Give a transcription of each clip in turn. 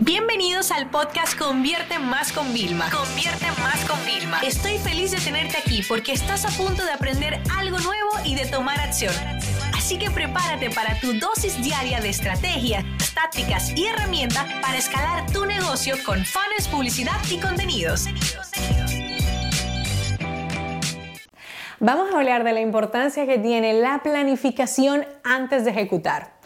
Bienvenidos al podcast Convierte Más con Vilma. Convierte Más con Vilma. Estoy feliz de tenerte aquí porque estás a punto de aprender algo nuevo y de tomar acción. Así que prepárate para tu dosis diaria de estrategias, tácticas y herramientas para escalar tu negocio con fans, publicidad y contenidos. Vamos a hablar de la importancia que tiene la planificación antes de ejecutar.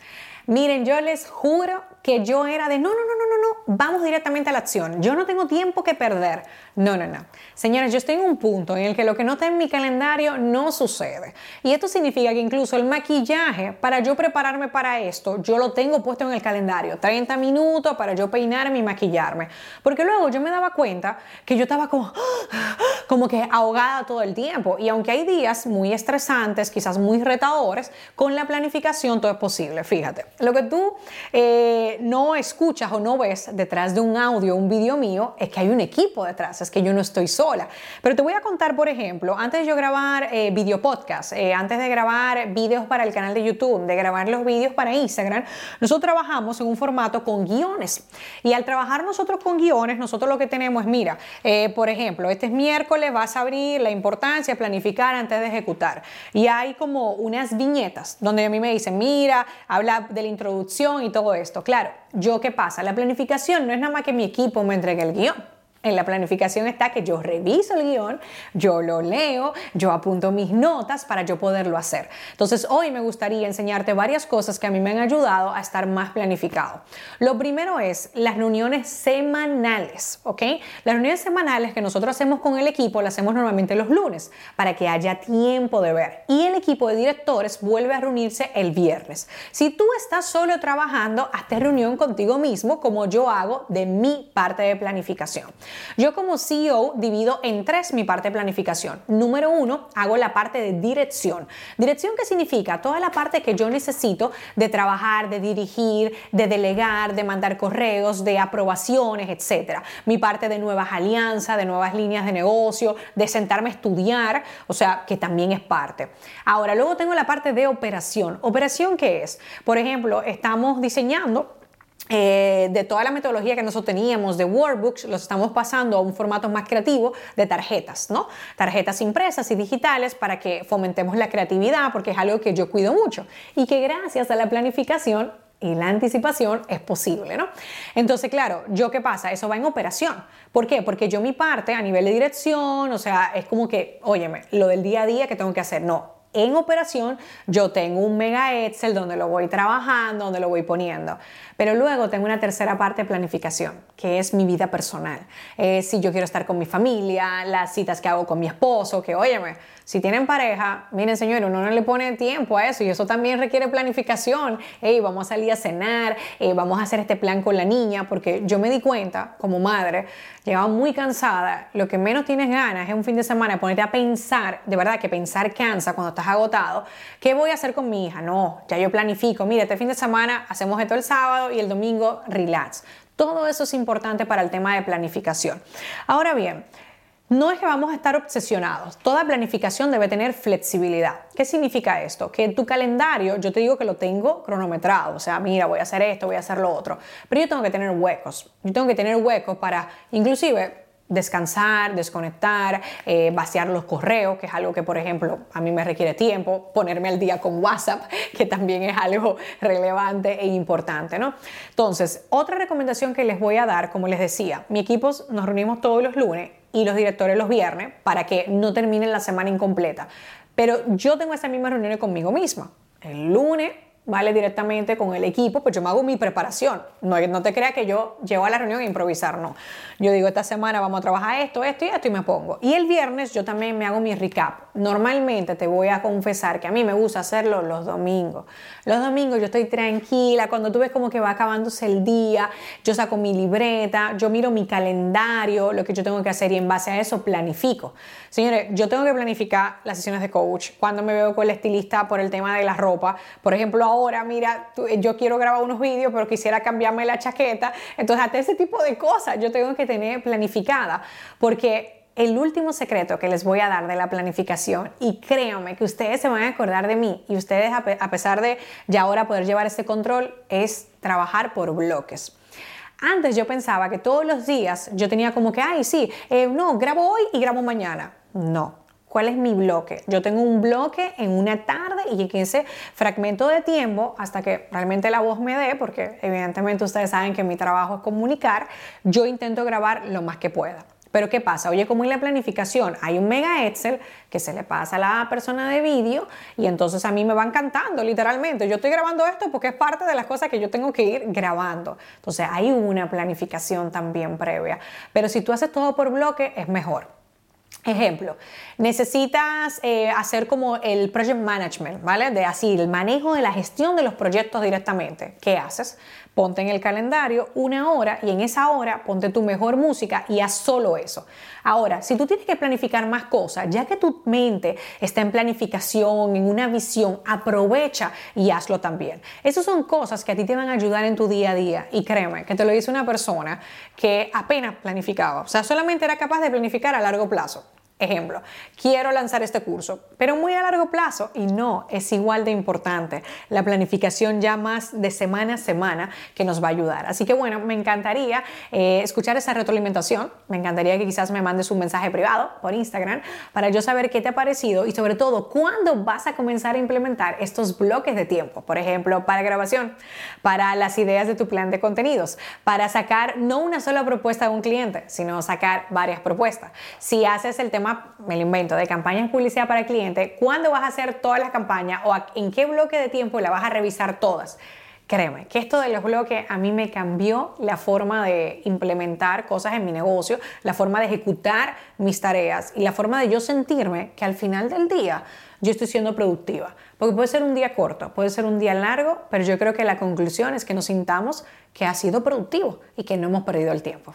Miren, yo les juro que yo era de no, no, no, no, no, no, vamos directamente a la acción. Yo no tengo tiempo que perder. No, no, no. Señores, yo estoy en un punto en el que lo que no está en mi calendario no sucede. Y esto significa que incluso el maquillaje, para yo prepararme para esto, yo lo tengo puesto en el calendario. 30 minutos para yo peinarme y maquillarme. Porque luego yo me daba cuenta que yo estaba como, como que ahogada todo el tiempo. Y aunque hay días muy estresantes, quizás muy retadores, con la planificación todo es posible. Fíjate, lo que tú... Eh, no escuchas o no ves detrás de un audio, un vídeo mío, es que hay un equipo detrás, es que yo no estoy sola. Pero te voy a contar, por ejemplo, antes de grabar eh, video podcast, eh, antes de grabar vídeos para el canal de YouTube, de grabar los vídeos para Instagram, nosotros trabajamos en un formato con guiones. Y al trabajar nosotros con guiones, nosotros lo que tenemos es, mira, por ejemplo, este es miércoles, vas a abrir la importancia planificar antes de ejecutar. Y hay como unas viñetas donde a mí me dicen, mira, habla de la introducción y todo esto. Claro, ¿yo qué pasa? La planificación no es nada más que mi equipo me entregue el guion. En la planificación está que yo reviso el guion, yo lo leo, yo apunto mis notas para yo poderlo hacer. Entonces hoy me gustaría enseñarte varias cosas que a mí me han ayudado a estar más planificado. Lo primero es las reuniones semanales, ¿ok? Las reuniones semanales que nosotros hacemos con el equipo las hacemos normalmente los lunes para que haya tiempo de ver. Y el equipo de directores vuelve a reunirse el viernes. Si tú estás solo trabajando, hazte reunión contigo mismo como yo hago de mi parte de planificación. Yo como CEO divido en tres mi parte de planificación. Número uno, hago la parte de dirección. Dirección qué significa toda la parte que yo necesito de trabajar, de dirigir, de delegar, de mandar correos, de aprobaciones, etc. Mi parte de nuevas alianzas, de nuevas líneas de negocio, de sentarme a estudiar, o sea, que también es parte. Ahora, luego tengo la parte de operación. ¿Operación qué es? Por ejemplo, estamos diseñando eh, de toda la metodología que nosotros teníamos de workbooks, los estamos pasando a un formato más creativo de tarjetas, ¿no? Tarjetas impresas y digitales para que fomentemos la creatividad, porque es algo que yo cuido mucho y que gracias a la planificación y la anticipación es posible, ¿no? Entonces, claro, ¿yo qué pasa? Eso va en operación. ¿Por qué? Porque yo mi parte a nivel de dirección, o sea, es como que, óyeme, lo del día a día que tengo que hacer, no, en operación, yo tengo un mega Excel donde lo voy trabajando, donde lo voy poniendo. Pero luego tengo una tercera parte de planificación, que es mi vida personal. si yo quiero estar con mi familia, las citas que hago con mi esposo, que óyeme, si tienen pareja, miren señores, uno no le pone tiempo a eso y eso también requiere planificación. Hey, vamos a salir a cenar, vamos a hacer este plan con la niña, porque yo me di cuenta como madre, llegaba muy cansada, lo que menos tienes ganas es un fin de semana ponerte a pensar, de verdad que pensar cansa cuando estás agotado, ¿qué voy a hacer con mi hija? No, ya yo planifico, mire, este fin de semana hacemos esto el sábado y el domingo relax. Todo eso es importante para el tema de planificación. Ahora bien, no es que vamos a estar obsesionados. Toda planificación debe tener flexibilidad. ¿Qué significa esto? Que en tu calendario yo te digo que lo tengo cronometrado. O sea, mira, voy a hacer esto, voy a hacer lo otro. Pero yo tengo que tener huecos. Yo tengo que tener huecos para, inclusive, descansar, desconectar, eh, vaciar los correos, que es algo que, por ejemplo, a mí me requiere tiempo, ponerme al día con WhatsApp, que también es algo relevante e importante, ¿no? Entonces, otra recomendación que les voy a dar, como les decía, mi equipo nos reunimos todos los lunes y los directores los viernes para que no terminen la semana incompleta. Pero yo tengo esa misma reunión conmigo misma. El lunes ¿vale? Directamente con el equipo, pues yo me hago mi preparación. No, no te creas que yo llego a la reunión a improvisar, no. Yo digo, esta semana vamos a trabajar esto, esto y esto y me pongo. Y el viernes yo también me hago mi recap. Normalmente te voy a confesar que a mí me gusta hacerlo los domingos. Los domingos yo estoy tranquila, cuando tú ves como que va acabándose el día, yo saco mi libreta, yo miro mi calendario, lo que yo tengo que hacer y en base a eso planifico. Señores, yo tengo que planificar las sesiones de coach, cuando me veo con el estilista por el tema de la ropa. Por ejemplo, ahora, mira, yo quiero grabar unos vídeos, pero quisiera cambiarme la chaqueta. Entonces, hasta ese tipo de cosas yo tengo que tener planificada, porque el último secreto que les voy a dar de la planificación, y créanme que ustedes se van a acordar de mí, y ustedes a pesar de ya ahora poder llevar este control, es trabajar por bloques. Antes yo pensaba que todos los días yo tenía como que, ay, sí, eh, no, grabo hoy y grabo mañana. No, ¿Cuál es mi bloque? Yo tengo un bloque en una tarde y en ese fragmento de tiempo, hasta que realmente la voz me dé, porque evidentemente ustedes saben que mi trabajo es comunicar, yo intento grabar lo más que pueda. Pero ¿qué pasa? Oye, como en la planificación hay un mega Excel que se le pasa a la persona de vídeo y entonces a mí me van cantando literalmente. Yo estoy grabando esto porque es parte de las cosas que yo tengo que ir grabando. Entonces hay una planificación también previa. Pero si tú haces todo por bloque es mejor. Ejemplo, necesitas eh, hacer como el project management, ¿vale? De así, el manejo de la gestión de los proyectos directamente. ¿Qué haces? Ponte en el calendario una hora y en esa hora ponte tu mejor música y haz solo eso. Ahora, si tú tienes que planificar más cosas, ya que tu mente está en planificación, en una visión, aprovecha y hazlo también. Esas son cosas que a ti te van a ayudar en tu día a día. Y créeme, que te lo dice una persona que apenas planificaba. O sea, solamente era capaz de planificar a largo plazo. Ejemplo, quiero lanzar este curso, pero muy a largo plazo y no, es igual de importante la planificación ya más de semana a semana que nos va a ayudar. Así que bueno, me encantaría eh, escuchar esa retroalimentación, me encantaría que quizás me mandes un mensaje privado por Instagram para yo saber qué te ha parecido y sobre todo cuándo vas a comenzar a implementar estos bloques de tiempo, por ejemplo, para grabación, para las ideas de tu plan de contenidos, para sacar no una sola propuesta de un cliente, sino sacar varias propuestas. Si haces el tema me lo invento, de campañas de publicidad para el cliente, ¿cuándo vas a hacer todas las campañas o en qué bloque de tiempo la vas a revisar todas? Créeme que esto de los bloques a mí me cambió la forma de implementar cosas en mi negocio, la forma de ejecutar mis tareas y la forma de yo sentirme que al final del día yo estoy siendo productiva. Porque puede ser un día corto, puede ser un día largo, pero yo creo que la conclusión es que nos sintamos que ha sido productivo y que no hemos perdido el tiempo.